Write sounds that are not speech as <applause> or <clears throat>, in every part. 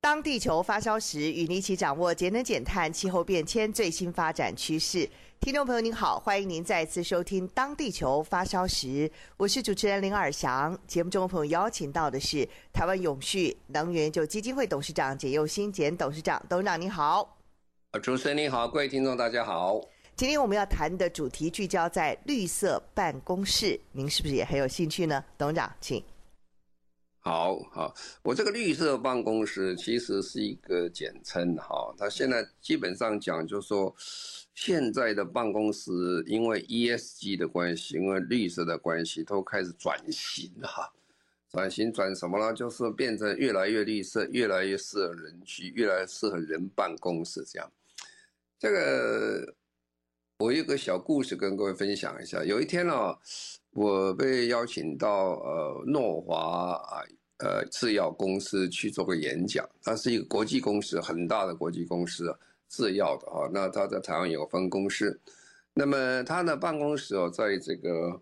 当地球发烧时，与您一起掌握节能减碳、气候变迁最新发展趋势。听众朋友您好，欢迎您再次收听《当地球发烧时》，我是主持人林尔翔。节目中的朋友邀请到的是台湾永续能源就基金会董事长简佑新简董事长，董事长您好。主持人您好，各位听众大家好。今天我们要谈的主题聚焦在绿色办公室，您是不是也很有兴趣呢？董事长，请。好好，我这个绿色办公室其实是一个简称哈，它现在基本上讲就是说。现在的办公室因为 ESG 的关系，因为绿色的关系，都开始转型哈。转型转什么呢？就是变成越来越绿色，越来越适合人居，越来越适合人办公室这样。这个我有个小故事跟各位分享一下。有一天呢、我被邀请到呃诺华啊呃制药公司去做个演讲，它是一个国际公司，很大的国际公司。制药的啊，那他在台湾有分公司，那么他的办公室哦，在这个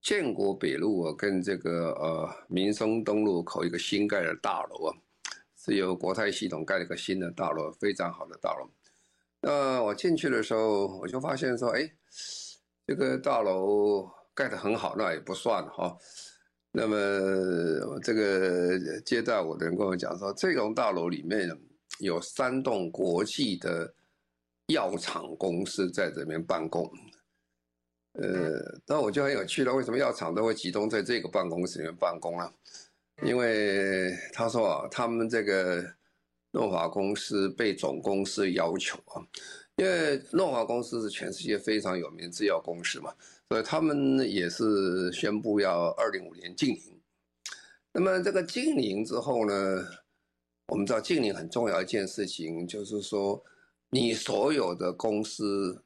建国北路啊，跟这个呃民生东路口一个新盖的大楼啊，是由国泰系统盖了一个新的大楼，非常好的大楼。那我进去的时候，我就发现说，哎，这个大楼盖得很好，那也不算哈。那么这个接待我的人跟我讲说，这栋大楼里面。有三栋国际的药厂公司在这边办公，呃，那我就很有趣了，为什么药厂都会集中在这个办公室里面办公啊？因为他说啊，他们这个诺华公司被总公司要求啊，因为诺华公司是全世界非常有名制药公司嘛，所以他们也是宣布要二零五年禁零。那么这个禁零之后呢？我们知道禁零很重要一件事情，就是说你所有的公司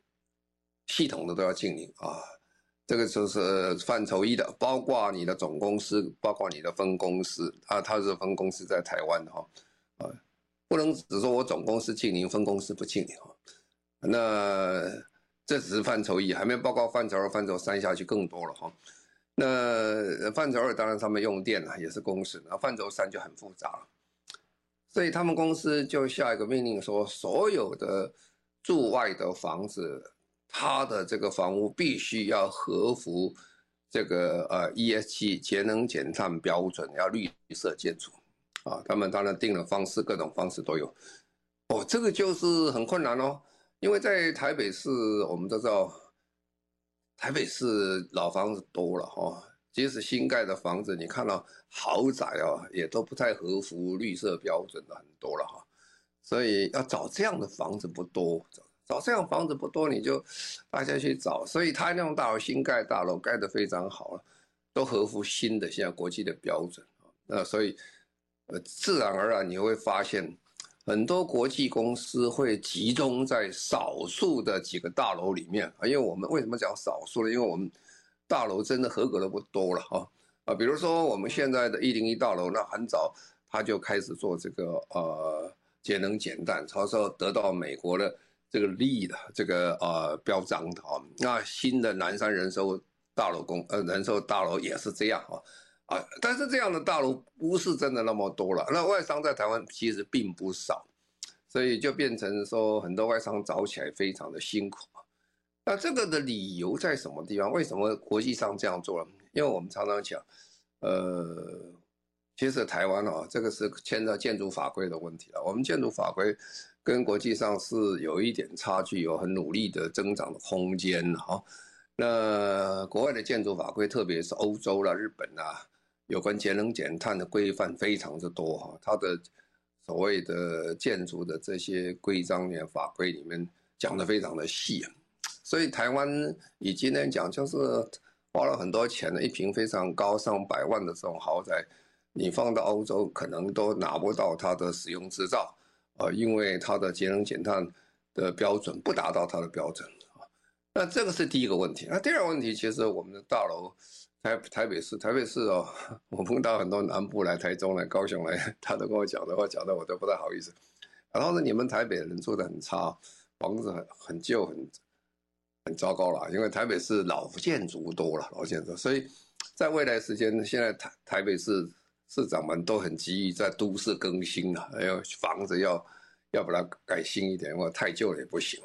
系统的都要禁零啊，这个就是范畴一的，包括你的总公司，包括你的分公司啊，它是分公司在台湾的哈啊，不能只说我总公司禁零，分公司不禁零哈，那这只是范畴一，还没报告范畴二、范畴三下去更多了哈。那范畴二当然他们用电了，也是公司，那范畴三就很复杂。所以他们公司就下一个命令说，所有的驻外的房子，它的这个房屋必须要合符这个呃 ESG 节能减碳标准，要绿色建筑啊。他们当然定了方式，各种方式都有。哦，这个就是很困难哦，因为在台北市，我们都知道台北市老房子多了哈。即使新盖的房子，你看到豪宅哦，也都不太合乎绿色标准的很多了哈，所以要找这样的房子不多，找这样房子不多，你就大家去找。所以他那种大楼新盖大楼盖得非常好了，都合乎新的现在国际的标准啊。那所以呃，自然而然你会发现很多国际公司会集中在少数的几个大楼里面啊。因为我们为什么讲少数呢？因为我们大楼真的合格的不多了哈啊，比如说我们现在的一零一大楼，那很早他就开始做这个呃节能减碳，超时候得到美国的这个利益的这个呃标章的啊。那新的南山人寿大楼公呃人寿大楼也是这样啊啊，但是这样的大楼不是真的那么多了。那外商在台湾其实并不少，所以就变成说很多外商找起来非常的辛苦。那这个的理由在什么地方？为什么国际上这样做了？因为我们常常讲，呃，其实台湾啊，这个是牵扯到建筑法规的问题了。我们建筑法规跟国际上是有一点差距，有很努力的增长的空间哈。那国外的建筑法规，特别是欧洲啦、日本啊，有关节能减碳的规范非常之多哈。它的所谓的建筑的这些规章里面、法规里面讲得非常的细。所以台湾以今天讲，就是花了很多钱的一坪非常高上百万的这种豪宅，你放到欧洲可能都拿不到它的使用执照，啊，因为它的节能减碳的标准不达到它的标准啊。那这个是第一个问题。那第二个问题，其实我们的大楼，台台北市，台北市哦，我碰到很多南部来、台中来、高雄来，他都跟我讲的话，讲的我都不太好意思。然后呢，你们台北人住的很差，房子很很旧，很很糟糕了，因为台北市老建筑多了，老建筑，所以在未来时间，现在台台北市。市长们都很急于在都市更新啊，还有房子要要把它改新一点，因为太旧了也不行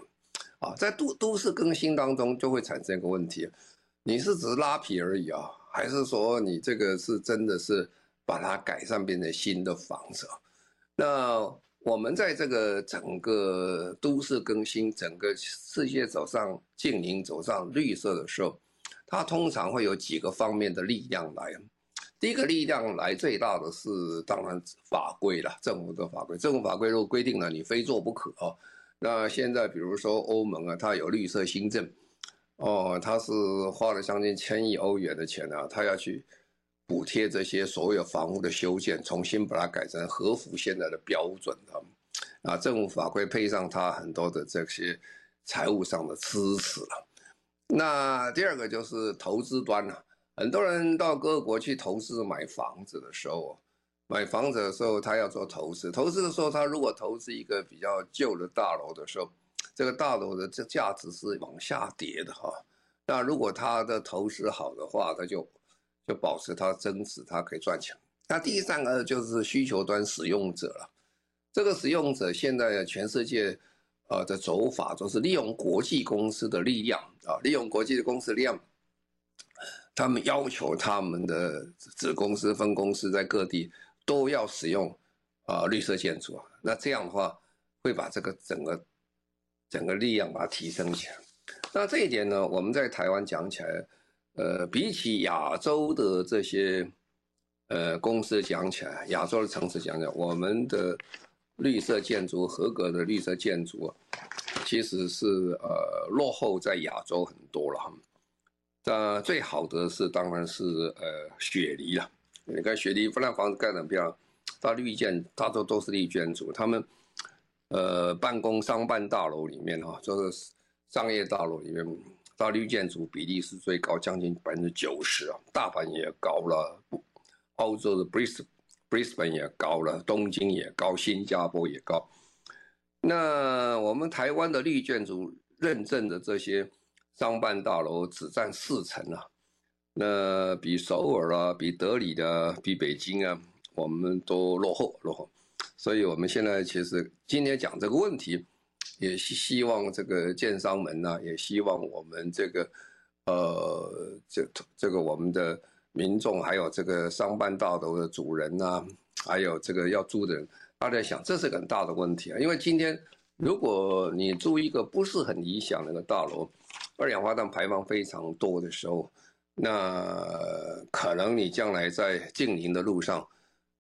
啊。在都都市更新当中，就会产生一个问题：你是只是拉皮而已啊，还是说你这个是真的是把它改善变成新的房子？那我们在这个整个都市更新、整个世界走上净零、走上绿色的时候，它通常会有几个方面的力量来。第一个力量来最大的是当然法规了，政府的法规。政府法规如果规定了你非做不可哦，那现在比如说欧盟啊，它有绿色新政，哦，他是花了将近千亿欧元的钱啊，他要去补贴这些所有房屋的修建，重新把它改成合符现在的标准的，啊，政府法规配上他很多的这些财务上的支持了。那第二个就是投资端了。很多人到各国去投资买房子的时候，买房子的时候他要做投资，投资的时候他如果投资一个比较旧的大楼的时候，这个大楼的这价值是往下跌的哈。那如果他的投资好的话，他就就保持它增值，它可以赚钱。那第三个就是需求端使用者了，这个使用者现在全世界呃的走法都是利用国际公司的力量啊，利用国际的公司力量。他们要求他们的子公司、分公司在各地都要使用啊绿色建筑啊，那这样的话会把这个整个整个力量把它提升起来。那这一点呢，我们在台湾讲起来，呃，比起亚洲的这些呃公司讲起来，亚洲的城市讲起来，我们的绿色建筑合格的绿色建筑，其实是呃落后在亚洲很多了。那最好的是当然是呃雪梨了，你看雪梨不但房子盖得很漂亮，它绿建大多都是绿建筑，他们呃办公商办大楼里面哈，就是商业大楼里面，它绿建筑比例是最高，将近百分之九十啊，大阪也高了，澳洲的 Bris Brisbane 也高了，东京也高，新加坡也高，那我们台湾的绿建筑认证的这些。商办大楼只占四成啊，那比首尔啊、比德里的、比北京啊，我们都落后落后。所以，我们现在其实今天讲这个问题，也希希望这个建商们呢、也希望我们这个呃，这这个我们的民众，还有这个商办大楼的主人呐、还有这个要租的人，大家想，这是很大的问题啊。因为今天如果你租一个不是很理想的那个大楼，二氧化碳排放非常多的时候，那可能你将来在净零的路上，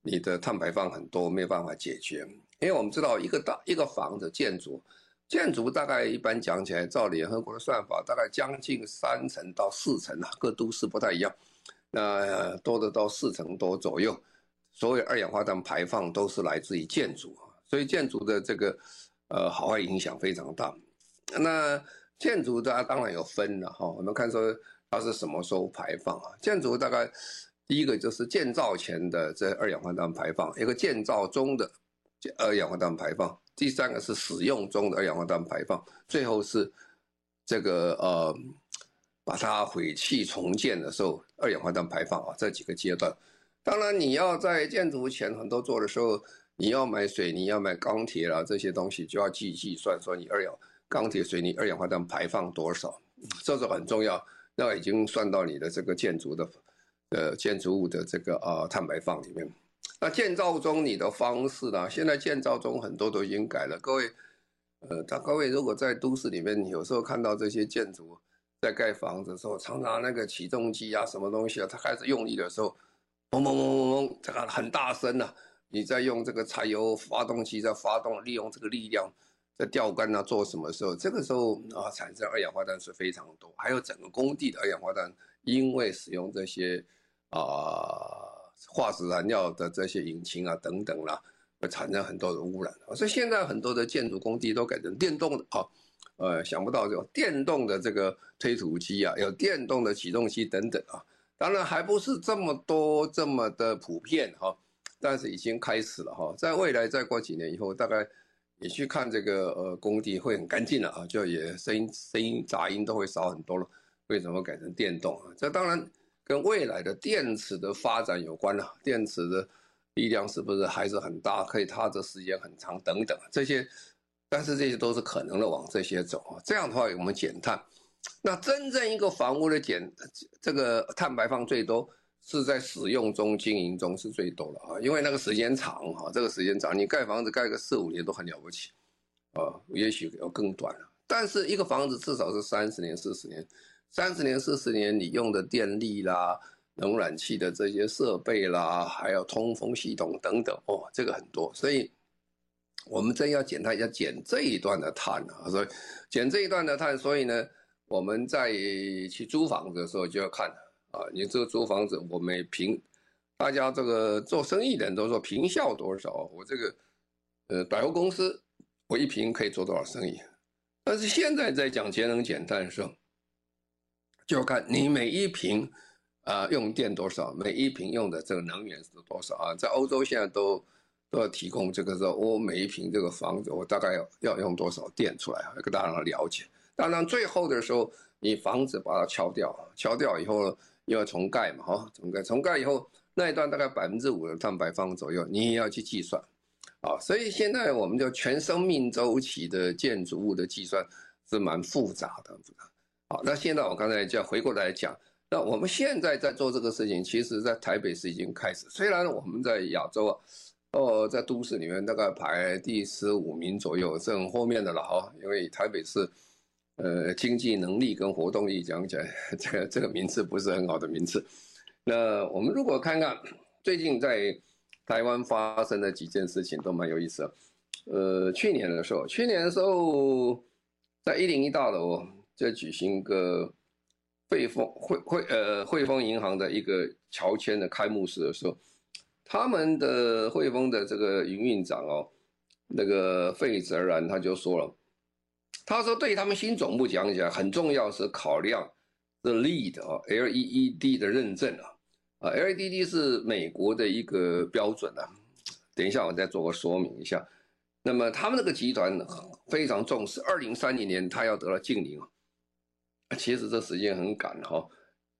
你的碳排放很多，没有办法解决。因为我们知道，一个大一个房子建筑，建筑大概一般讲起来，照联合国的算法，大概将近三成到四成啊，各都市不太一样，那多的到四成多左右。所有二氧化碳排放都是来自于建筑啊，所以建筑的这个呃好坏影响非常大。那建筑它当然有分了哈，我们看说它是什么时候排放啊？建筑大概第一个就是建造前的这二氧化碳排放，一个建造中的二氧化碳排放，第三个是使用中的二氧化碳排放，最后是这个呃把它毁弃重建的时候二氧化碳排放啊，这几个阶段。当然你要在建筑前很多做的时候，你要买水泥，要买钢铁啦这些东西就要计计算说你二氧。钢铁、水泥二氧化碳排放多少？这是很重要。那已经算到你的这个建筑的，呃，建筑物的这个啊碳排放里面。那建造中你的方式呢？现在建造中很多都已经改了。各位，呃，他各位如果在都市里面，有时候看到这些建筑在盖房子的时候，常常那个起重机啊，什么东西啊，它开始用力的时候，砰砰砰砰砰，这个很大声啊。你在用这个柴油发动机在发动，利用这个力量。在吊杆啊，做什么时候？这个时候啊，产生二氧化碳是非常多。还有整个工地的二氧化碳，因为使用这些啊化石燃料的这些引擎啊等等啦，会产生很多的污染。所以现在很多的建筑工地都改成电动的啊，呃，想不到有电动的这个推土机啊，有电动的起动机等等啊，当然还不是这么多这么的普遍哈，但是已经开始了哈，在未来再过几年以后，大概你去看这个呃工地会很干净了啊，就也声音声音杂音都会少很多了。为什么改成电动啊？这当然跟未来的电池的发展有关了。电池的力量是不是还是很大，可以它的时间很长等等这些，但是这些都是可能的往这些走啊。这样的话，我们减碳，那真正一个房屋的减这个碳排放最多是在使用中经营中是最多的啊，因为那个时间长哈，这个时间长，你盖房子盖个四五年都很了不起啊，也许要更短了。但是一个房子至少是三十年、四十年。三十年、四十年，你用的电力啦、冷暖气的这些设备啦，还有通风系统等等，哦，这个很多，所以我们真要减碳，要减这一段的碳啊，所以减这一段的碳，所以呢，我们在去租房子的时候就要看啊，你这个租房子，我们平，大家这个做生意的人都说平效多少，我这个呃百货公司，我一平可以做多少生意，但是现在在讲节能减碳的时候。就看你每一瓶，啊、用电多少，每一瓶用的这个能源是多少啊？在欧洲现在都都要提供这个说，我每一瓶这个房子我大概要要用多少电出来，要给大家了解。当然最后的时候，你房子把它敲掉，敲掉以后又要重盖嘛，哈，重盖，重盖以后那一段大概百分之五的碳排放左右，你也要去计算，啊，所以现在我们就全生命周期的建筑物的计算是蛮复杂的。好，那现在我刚才就要回过来讲，那我们现在在做这个事情，其实在台北市已经开始。虽然我们在亚洲啊，哦，在都市里面大概排第十五名左右，是很后面的了哈。因为台北市，呃，经济能力跟活动力讲起来，这个这个名次不是很好的名次。那我们如果看看最近在台湾发生的几件事情，都蛮有意思。呃，去年的时候，去年的时候，在一零一大楼。在举行一个汇丰汇汇呃汇丰银行的一个乔迁的开幕式的时候，他们的汇丰的这个营运长哦，那个费泽然他就说了，他说对他们新总部讲起来很重要是考量的 Lead 啊 LEED 的认证啊啊 LEED 是美国的一个标准啊，等一下我再做个说明一下。那么他们那个集团非常重视，二零三零年他要得到净零啊。其实这时间很赶哈，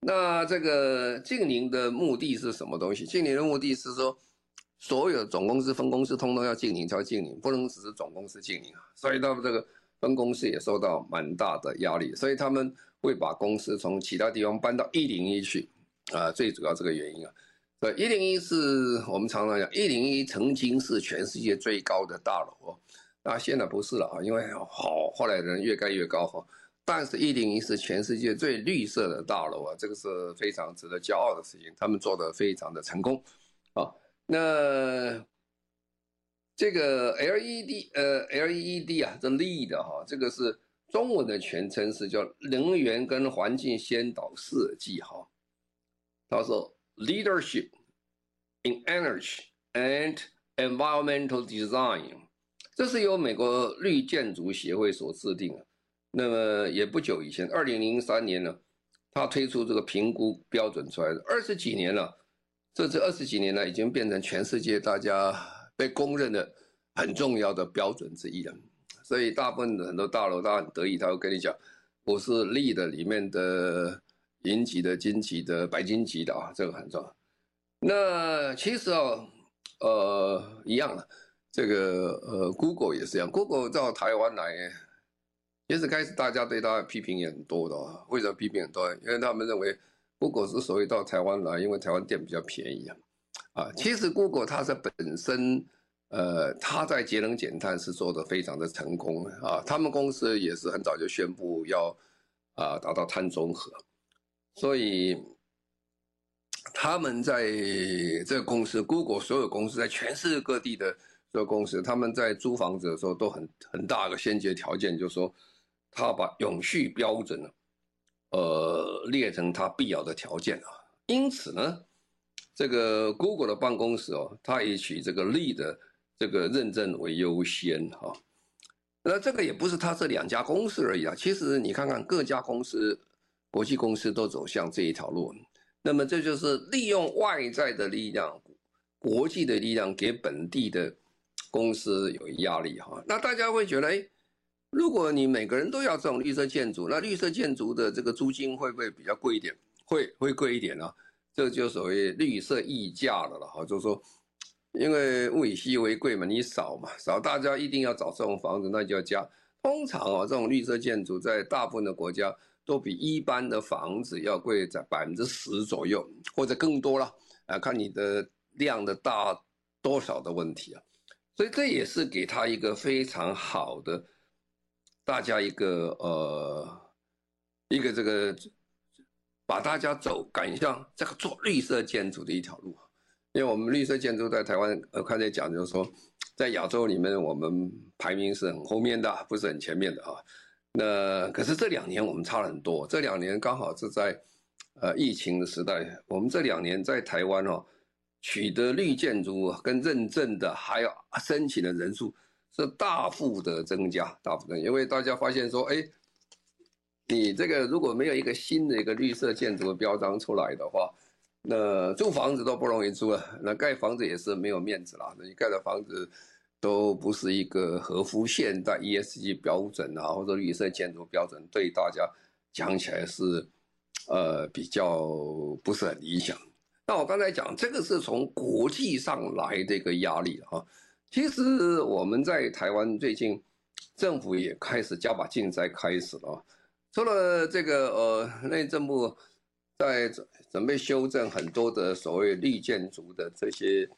那这个静宁的目的是什么东西？静宁的目的是说，所有总公司、分公司通通要静宁，才净零，不能只是总公司静宁啊。所以他们这个分公司也受到蛮大的压力，所以他们会把公司从其他地方搬到一零一去啊。最主要这个原因啊，所以一零一是我们常常讲，一零一曾经是全世界最高的大楼哦，那现在不是了啊，因为好后来人越盖越高哈。但是，一零一是全世界最绿色的大楼啊，这个是非常值得骄傲的事情。他们做的非常的成功，啊，那这个 LED 呃 LED 啊，这 LEED 哈，这个是中文的全称是叫能源跟环境先导设计哈。他说 Leadership in Energy and Environmental Design，这是由美国绿建筑协会所制定的。那么也不久以前，二零零三年呢，他推出这个评估标准出来的，二十几年了，这这二十几年呢，已经变成全世界大家被公认的很重要的标准之一了。所以大部分的很多大楼，他很得意，他会跟你讲，我是 LEED 里面的银级的、金级的、白金级的啊，这个很重要。那其实哦，呃，一样的，这个呃，Google 也是一样，Google 到台湾来。其实开始大家对他的批评也很多的，为什么批评很多？因为他们认为 Google 之所以到台湾来，因为台湾店比较便宜啊。啊，其实 Google 它是本身，呃，它在节能减碳是做得非常的成功啊。他们公司也是很早就宣布要啊达到碳中和，所以他们在这个公司，Google 所有公司在全世界各地的这个公司，他们在租房子的时候都很很大的先决条件，就是说。他把永续标准呢，呃，列成他必要的条件啊。因此呢，这个 Google 的办公室哦，它也取这个绿的这个认证为优先哈。那这个也不是它这两家公司而已啊，其实你看看各家公司，国际公司都走向这一条路。那么这就是利用外在的力量，国际的力量给本地的公司有压力哈。那大家会觉得，哎，如果你每个人都要这种绿色建筑，那绿色建筑的这个租金会不会比较贵一点？会会贵一点呢？这就所谓绿色溢价了了哈，就是说，因为物以稀为贵嘛，你少嘛少，大家一定要找这种房子，那就要加。通常啊，这种绿色建筑在大部分的国家都比一般的房子要贵在百分之十左右，或者更多了啊，看你的量的大多少的问题啊。所以这也是给他一个非常好的，大家一个呃一个这个。把大家走赶向这个做绿色建筑的一条路，因为我们绿色建筑在台湾，呃，刚才讲就是说，在亚洲里面我们排名是很后面的，不是很前面的啊。那可是这两年我们差了很多，这两年刚好是在呃疫情的时代，我们这两年在台湾哦，取得绿建筑跟认证的还有申请的人数是大幅的增加，大幅的，因为大家发现说，哎。你这个如果没有一个新的一个绿色建筑的标章出来的话，那租房子都不容易租了，那盖房子也是没有面子了。你盖的房子都不是一个合乎现代 ESG 标准啊，或者绿色建筑标准，对大家讲起来是，呃，比较不是很理想。那我刚才讲这个是从国际上来的一个压力啊。其实我们在台湾最近政府也开始加把劲在开始了。除了这个呃，内政部在准准备修正很多的所谓绿建筑的这些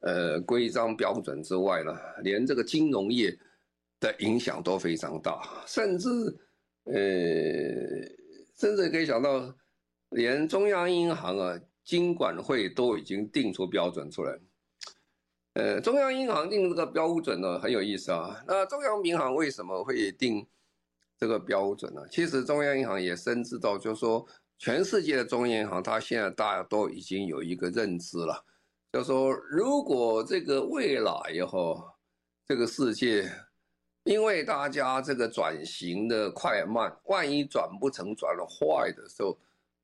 呃规章标准之外呢，连这个金融业的影响都非常大，甚至呃，甚至可以想到，连中央银行啊，金管会都已经定出标准出来。呃，中央银行定这个标准呢，很有意思啊。那中央银行为什么会定？这个标准呢，其实中央银行也深知到，就是说，全世界的中央银行，它现在大家都已经有一个认知了，就是说，如果这个未来以后，这个世界，因为大家这个转型的快慢，万一转不成转了坏的时候，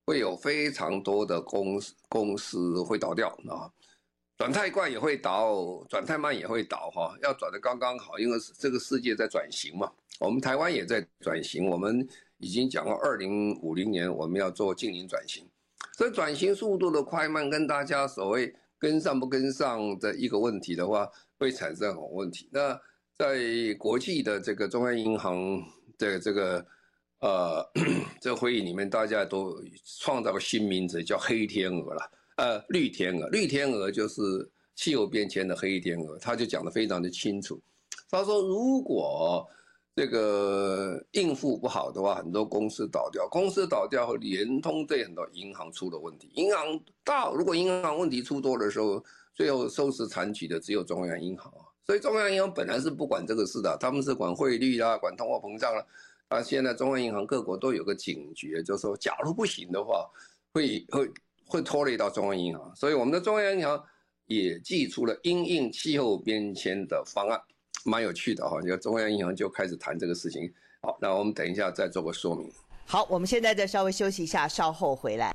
会有非常多的公司公司会倒掉啊，转太快也会倒，转太慢也会倒哈，要转得刚刚好，因为这个世界在转型嘛。我们台湾也在转型，我们已经讲了，二零五零年我们要做净零转型，所以转型速度的快慢跟大家所谓跟上不跟上的一个问题的话，会产生很多问题。那在国际的这个中央银行的这个呃 <clears throat> 这会议里面，大家都创造个新名词叫黑天鹅了，呃绿天鹅，绿天鹅就是气候变迁的黑天鹅，他就讲得非常的清楚，他说如果这个应付不好的话，很多公司倒掉，公司倒掉后，连通对很多银行出了问题。银行大，如果银行问题出多的时候，最后收拾残局的只有中央银行啊。所以中央银行本来是不管这个事的，他们是管汇率啦，管通货膨胀啦。啊，现在中央银行各国都有个警觉，就是说，假如不行的话，会会会拖累到中央银行。所以我们的中央银行也寄出了因应气候变迁的方案。蛮有趣的哈，你看中央银行就开始谈这个事情。好，那我们等一下再做个说明。好，我们现在再稍微休息一下，稍后回来。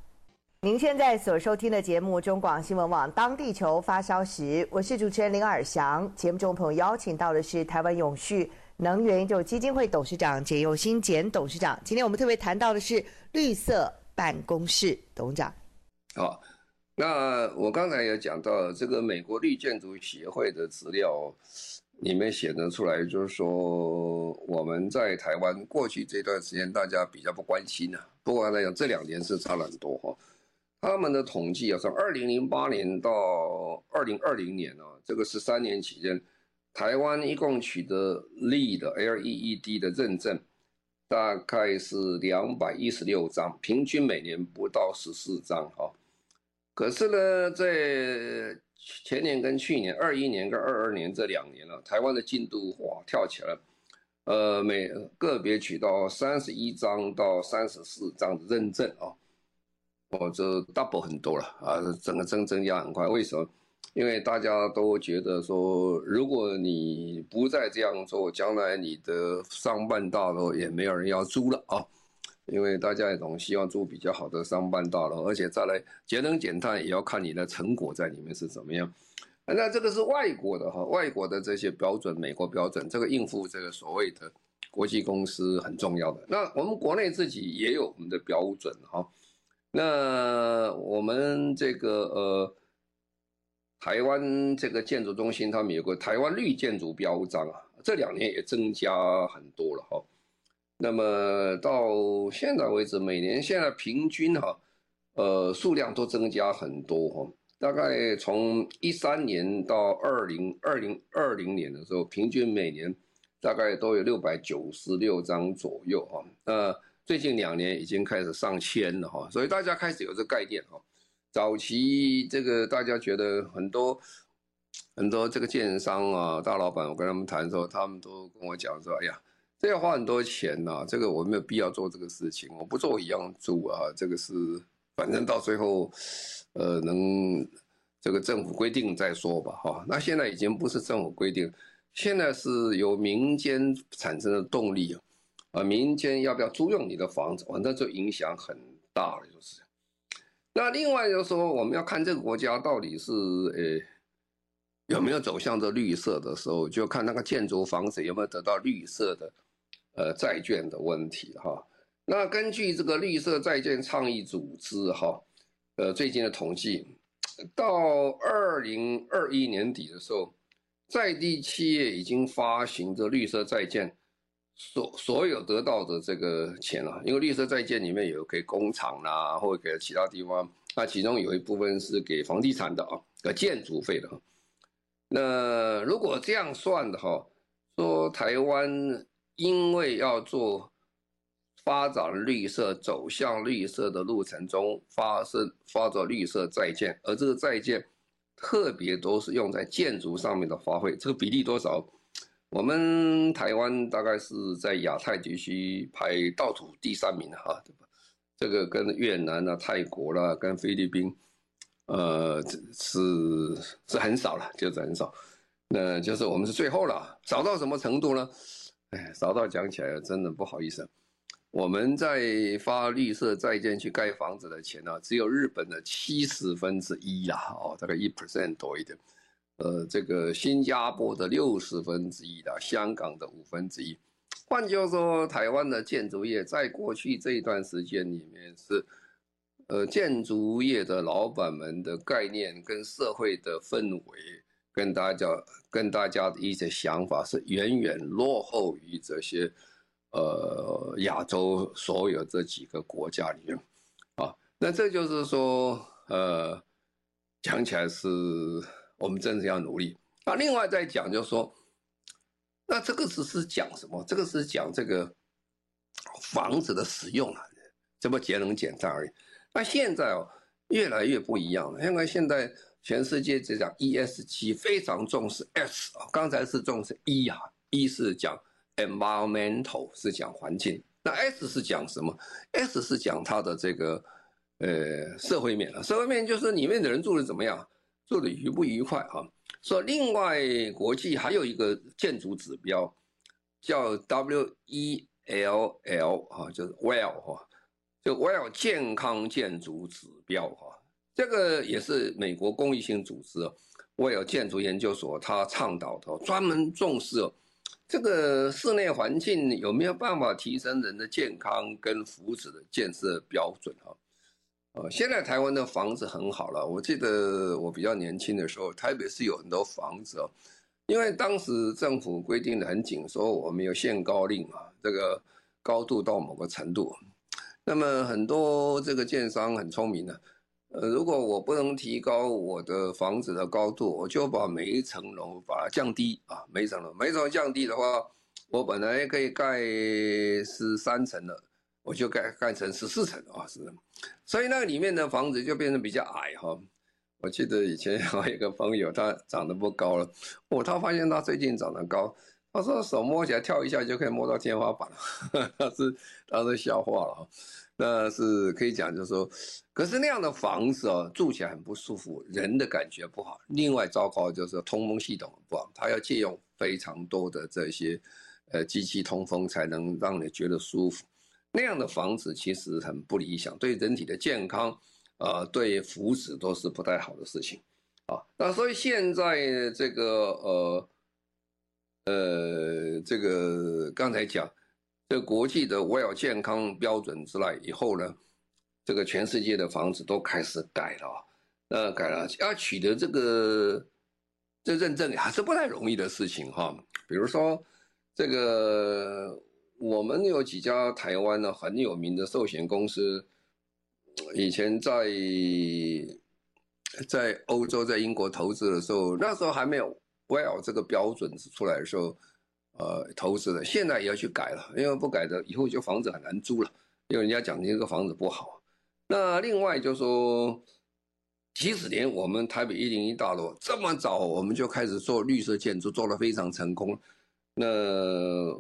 您现在所收听的节目中广新闻网《当地球发烧时》，我是主持人林尔祥。节目中朋友邀请到的是台湾永续能源研究基金会董事长简又新简董事长。今天我们特别谈到的是绿色办公室董事长。好，那我刚才也讲到这个美国绿建筑协会的资料。里面显得出来，就是说我们在台湾过去这段时间，大家比较不关心啊。不过来讲，这两年是差了很多哈。他们的统计啊，从二零零八年到二零二零年啊，这个十三年期间，台湾一共取得 LEED L-E-E-D 的认证，大概是两百一十六张，平均每年不到十四张哈。可是呢，在前年跟去年，二一年跟二二年这两年了，台湾的进度哇跳起来了，呃，每个别取到三十一张到三十四张的认证啊，哦，这 double 很多了啊，整个增增加很快。为什么？因为大家都觉得说，如果你不再这样做，将来你的上半大楼也没有人要租了啊。因为大家也总希望住比较好的商办大楼，而且再来节能减碳也要看你的成果在里面是怎么样。那这个是外国的哈，外国的这些标准，美国标准，这个应付这个所谓的国际公司很重要的。那我们国内自己也有我们的标准哈。那我们这个呃，台湾这个建筑中心，他们有个台湾绿建筑标章啊，这两年也增加很多了哈。那么到现在为止，每年现在平均哈，呃，数量都增加很多哈。大概从一三年到二零二零二零年的时候，平均每年大概都有六百九十六张左右哈。那最近两年已经开始上千了哈，所以大家开始有这概念哈。早期这个大家觉得很多很多这个建商啊、大老板，我跟他们谈的时候，他们都跟我讲说：“哎呀，这要花很多钱呐，这个我没有必要做这个事情，我不做一样住啊。这个是反正到最后，呃，能这个政府规定再说吧哈。那现在已经不是政府规定，现在是由民间产生的动力啊。”啊，民间要不要租用你的房子？反正就影响很大了，就是。那另外就是说，我们要看这个国家到底是呃有没有走向这绿色的时候，就看那个建筑房子有没有得到绿色的呃债券的问题哈。那根据这个绿色债券倡议组织哈，呃最近的统计，到二零二一年底的时候，在地企业已经发行这绿色债券。所所有得到的这个钱啊，因为绿色债券里面有给工厂啦，或者给其他地方，那其中有一部分是给房地产的啊，给建筑费的。那如果这样算的哈，说台湾因为要做发展绿色、走向绿色的路程中发生发展绿色债券，而这个债券特别都是用在建筑上面的花费，这个比例多少？我们台湾大概是在亚太地区排倒数第三名哈，这个跟越南啊、泰国啦、跟菲律宾，呃，是是很少了，就是很少。那就是我们是最后了，少到什么程度呢？哎，少到讲起来真的不好意思，我们在发绿色债券去盖房子的钱呢，只有日本的七十分之一啦，哦，大概一 percent 多一点。呃，这个新加坡的六十分之一的，香港的五分之一，换句话说，台湾的建筑业在过去这一段时间里面是，呃，建筑业的老板们的概念跟社会的氛围，跟大家跟大家的一些想法是远远落后于这些，呃，亚洲所有这几个国家里面，啊，那这就是说，呃，讲起来是。我们真的要努力。那另外再讲，就是说，那这个只是讲什么？这个是讲这个房子的使用啊，这么节能减碳而已。那现在哦，越来越不一样了。因为现在全世界只讲 ESG，非常重视 S 啊。刚才是重视 E 啊，E 是讲 environmental，是讲环境。那 S 是讲什么？S 是讲它的这个呃社会面了。社会面就是里面的人住的怎么样。做的愉不愉快啊？说另外国际还有一个建筑指标叫 W E L L 啊，就是 Well 哈，就 Well 健康建筑指标哈，这个也是美国公益性组织 Well 建筑研究所他倡导的，专门重视这个室内环境有没有办法提升人的健康跟福祉的建设标准哈。呃，现在台湾的房子很好了。我记得我比较年轻的时候，台北市有很多房子哦，因为当时政府规定的很紧，说我们有限高令啊，这个高度到某个程度。那么很多这个建商很聪明的，呃，如果我不能提高我的房子的高度，我就把每一层楼把它降低啊，每一层楼，每一层降低的话，我本来可以盖十三层的。我就盖盖成十四层啊，是，所以那里面的房子就变得比较矮哈。我记得以前有一个朋友，他长得不高了，哦，他发现他最近长得高，他说手摸起来跳一下就可以摸到天花板了，<laughs> 他是他是笑话了，那是可以讲就是说，可是那样的房子哦，住起来很不舒服，人的感觉不好。另外糟糕就是通风系统不好，它要借用非常多的这些呃机器通风才能让你觉得舒服。那样的房子其实很不理想，对人体的健康，呃，对福祉都是不太好的事情啊。那所以现在这个呃。呃，这个刚才讲，这国际的 WELL 健康标准之来以后呢，这个全世界的房子都开始改了，那改了要取得这个这认证还是不太容易的事情哈。比如说，这个我们有几家台湾的很有名的寿险公司，以前在在欧洲、在英国投资的时候，那时候还没有。Well，这个标准出来的时候，呃，投资的现在也要去改了，因为不改的以后就房子很难租了，因为人家讲你这个房子不好。那另外就是说，几十年我们台北一零一大楼这么早我们就开始做绿色建筑，做得非常成功，那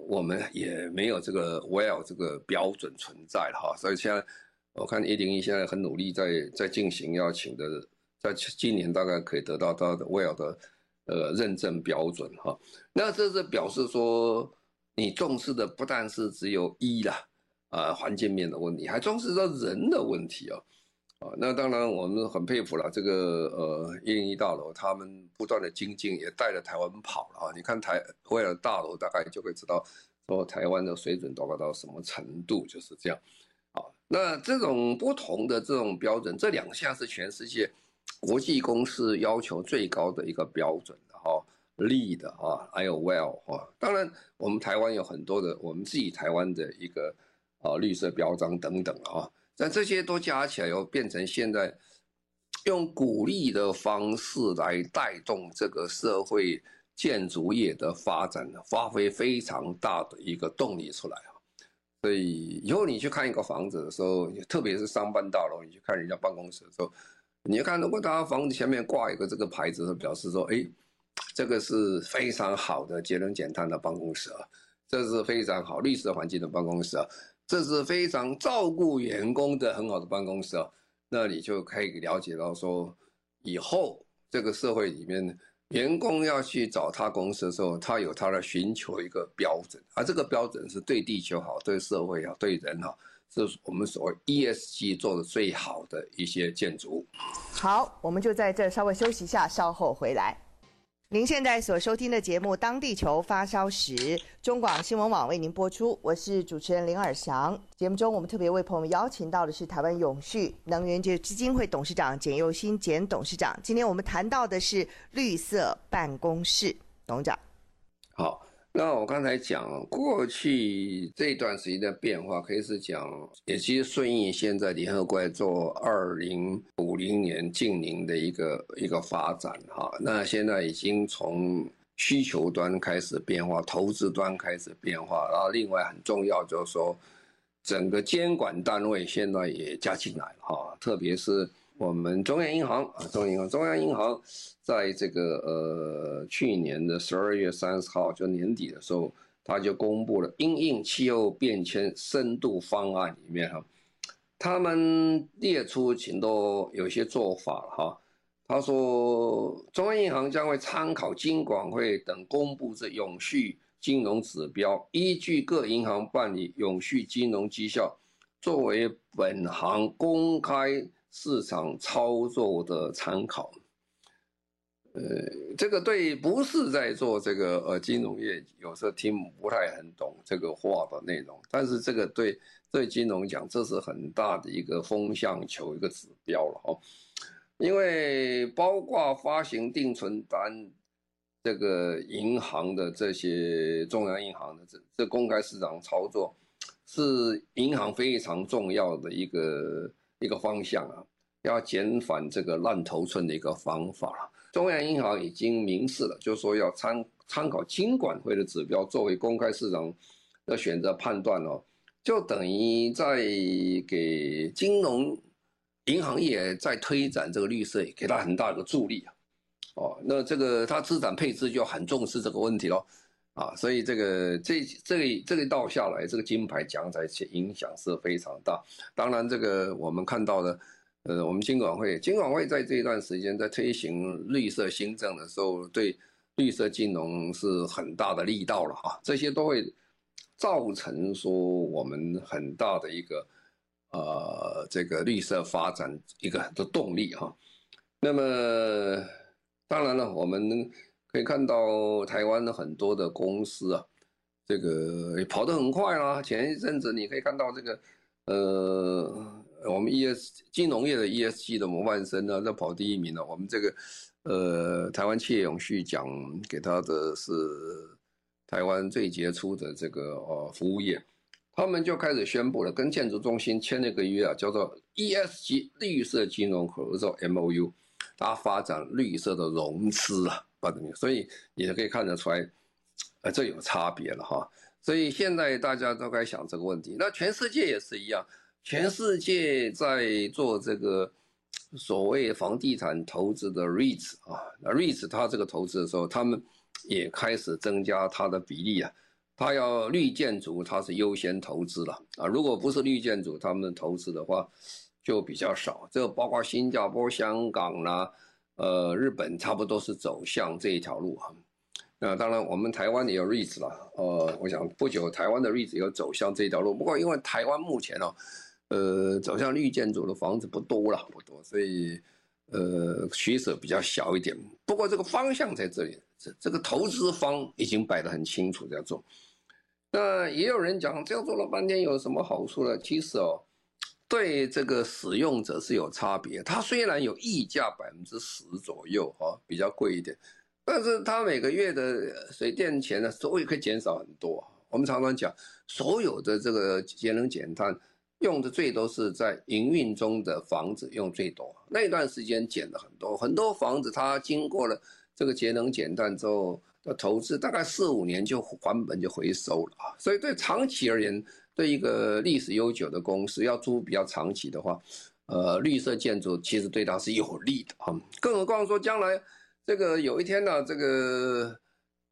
我们也没有这个 Well 这个标准存在了哈。所以现在我看一零一现在很努力在在进行要请的，在今年大概可以得到它的 Well 的。呃，认证标准哈，那这是表示说，你重视的不但是只有一啦，啊，环境面的问题，还重视到人的问题啊，啊，那当然我们很佩服了这个呃一零一大楼，他们不断的精进，也带着台湾跑了啊。你看台为了大楼，大概就会知道说台湾的水准达到到什么程度，就是这样。啊，那这种不同的这种标准，这两项是全世界。国际公司要求最高的一个标准的哈，lead 啊，还有 WELL 哈。当然，我们台湾有很多的，我们自己台湾的一个啊绿色标章等等啊。但这些都加起来，又变成现在用鼓励的方式来带动这个社会建筑业的发展，发挥非常大的一个动力出来啊。所以以后你去看一个房子的时候，特别是商办大楼，你去看人家办公室的时候。你看，如果他房子前面挂一个这个牌子，表示说，哎，这个是非常好的节能减碳的办公室啊，这是非常好绿色环境的办公室啊，这是非常照顾员工的很好的办公室啊，那你就可以了解到说，以后这个社会里面，员工要去找他公司的时候，他有他的寻求一个标准，而这个标准是对地球好，对社会好，对人好。这是我们所谓 ESG 做的最好的一些建筑。好，我们就在这稍微休息一下，稍后回来。您现在所收听的节目《当地球发烧时》，中广新闻网为您播出，我是主持人林尔祥。节目中，我们特别为朋友们邀请到的是台湾永续能源基金会董事长简佑新简董事长。今天我们谈到的是绿色办公室，董事长。好。那我刚才讲过去这段时间的变化，可以是讲，也其实顺应现在联合国做二零五零年净零的一个一个发展哈。那现在已经从需求端开始变化，投资端开始变化，然后另外很重要就是说，整个监管单位现在也加进来哈，特别是。我们中央银行啊，中央银行，中央银行，在这个呃去年的十二月三十号，就年底的时候，他就公布了因应气候变迁深度方案里面哈，他们列出挺多有些做法哈。他说，中央银行将会参考金管会等公布这永续金融指标，依据各银行办理永续金融绩效，作为本行公开。市场操作的参考，呃，这个对不是在做这个呃金融业，有时候听不太很懂这个话的内容，但是这个对对金融讲，这是很大的一个风向球，一个指标了哦。因为包括发行定存单这个银行的这些中央银行的这这公开市场操作，是银行非常重要的一个。一个方向啊，要减缓这个烂头寸的一个方法。中央银行已经明示了，就是说要参参考金管会的指标作为公开市场的选择判断哦，就等于在给金融银行业在推展这个绿色，给他很大的助力啊。哦，那这个他资产配置就很重视这个问题喽。啊，所以这个这这这一道下来，这个金牌奖才影响是非常大。当然，这个我们看到的，呃，我们金管会金管会在这一段时间在推行绿色新政的时候，对绿色金融是很大的力道了啊，这些都会造成说我们很大的一个呃这个绿色发展一个的动力哈。那么当然了，我们。可以看到台湾的很多的公司啊，这个跑得很快啦。前一阵子你可以看到这个，呃，我们 E S 金融业的 E S G 的模范生呢，在跑第一名了。我们这个，呃，台湾企业永续奖给他的是台湾最杰出的这个呃服务业，他们就开始宣布了，跟建筑中心签了一个约啊，叫做 E S G 绿色金融合作 M O U，它发展绿色的融资啊。所以你就可以看得出来，呃，这有差别了哈。所以现在大家都该想这个问题。那全世界也是一样，全世界在做这个所谓房地产投资的 REITs 啊，那 REITs 它这个投资的时候，他们也开始增加它的比例啊。它要绿建筑，它是优先投资了啊。如果不是绿建筑，他们投资的话就比较少。这包括新加坡、香港啦、呃，日本差不多是走向这一条路哈。那当然，我们台湾也有 REITs 了。呃，我想不久台湾的 REITs 也有走向这条路。不过，因为台湾目前哦，呃，走向绿建筑的房子不多了，不多，所以呃，取舍比较小一点。不过，这个方向在这里，这这个投资方已经摆得很清楚，这样做。那也有人讲，这样做了半天有什么好处呢？其实哦。对这个使用者是有差别，它虽然有溢价百分之十左右哈，比较贵一点，但是它每个月的水电钱呢，所以可以减少很多。我们常常讲，所有的这个节能减碳用的最多是在营运中的房子用最多，那段时间减了很多，很多房子它经过了这个节能减碳之后的投资，大概四五年就还本就回收了啊，所以对长期而言。对一个历史悠久的公司要租比较长期的话，呃，绿色建筑其实对它是有利的啊。更何况说将来这个有一天呢、这个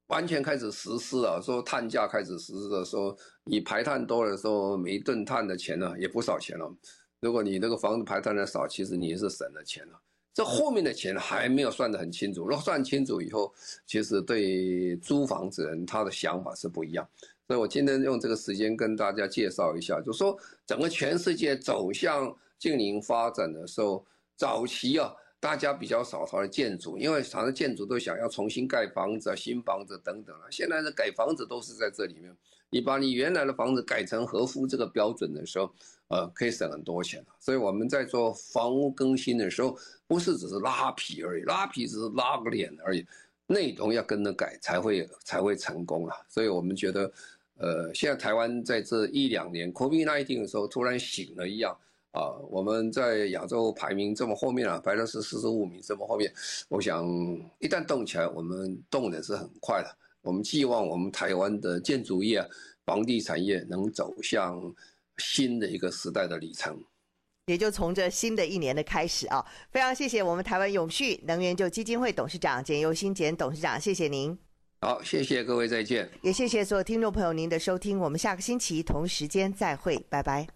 完全开始实施了，说碳价开始实施的时候，你排碳多的时候，每一吨碳的钱呢也不少钱了。如果你这个房子排碳的少，其实你是省了钱了。这后面的钱还没有算得很清楚，如果算清楚以后，其实对租房子人他的想法是不一样。所以我今天用这个时间跟大家介绍一下，就是说整个全世界走向近零发展的时候，早期啊，大家比较少讨论建筑，因为常常建筑都想要重新盖房子啊、新房子等等了。现在的改房子都是在这里面，你把你原来的房子改成合乎这个标准的时候，呃，可以省很多钱。所以我们在做房屋更新的时候，不是只是拉皮而已，拉皮只是拉个脸而已，内容要跟着改才会才会成功啊。所以我们觉得。呃，现在台湾在这一两年 COVID-19 的时候突然醒了一样啊，我们在亚洲排名这么后面啊，排的是四十五名这么后面。我想一旦动起来，我们动的是很快的。我们寄望我们台湾的建筑业、房地产业能走向新的一个时代的里程，也就从这新的一年的开始啊，非常谢谢我们台湾永续能源就基金会董事长简尤新简董事长，谢谢您。好，谢谢各位，再见。也谢谢所有听众朋友您的收听，我们下个星期同时间再会，拜拜。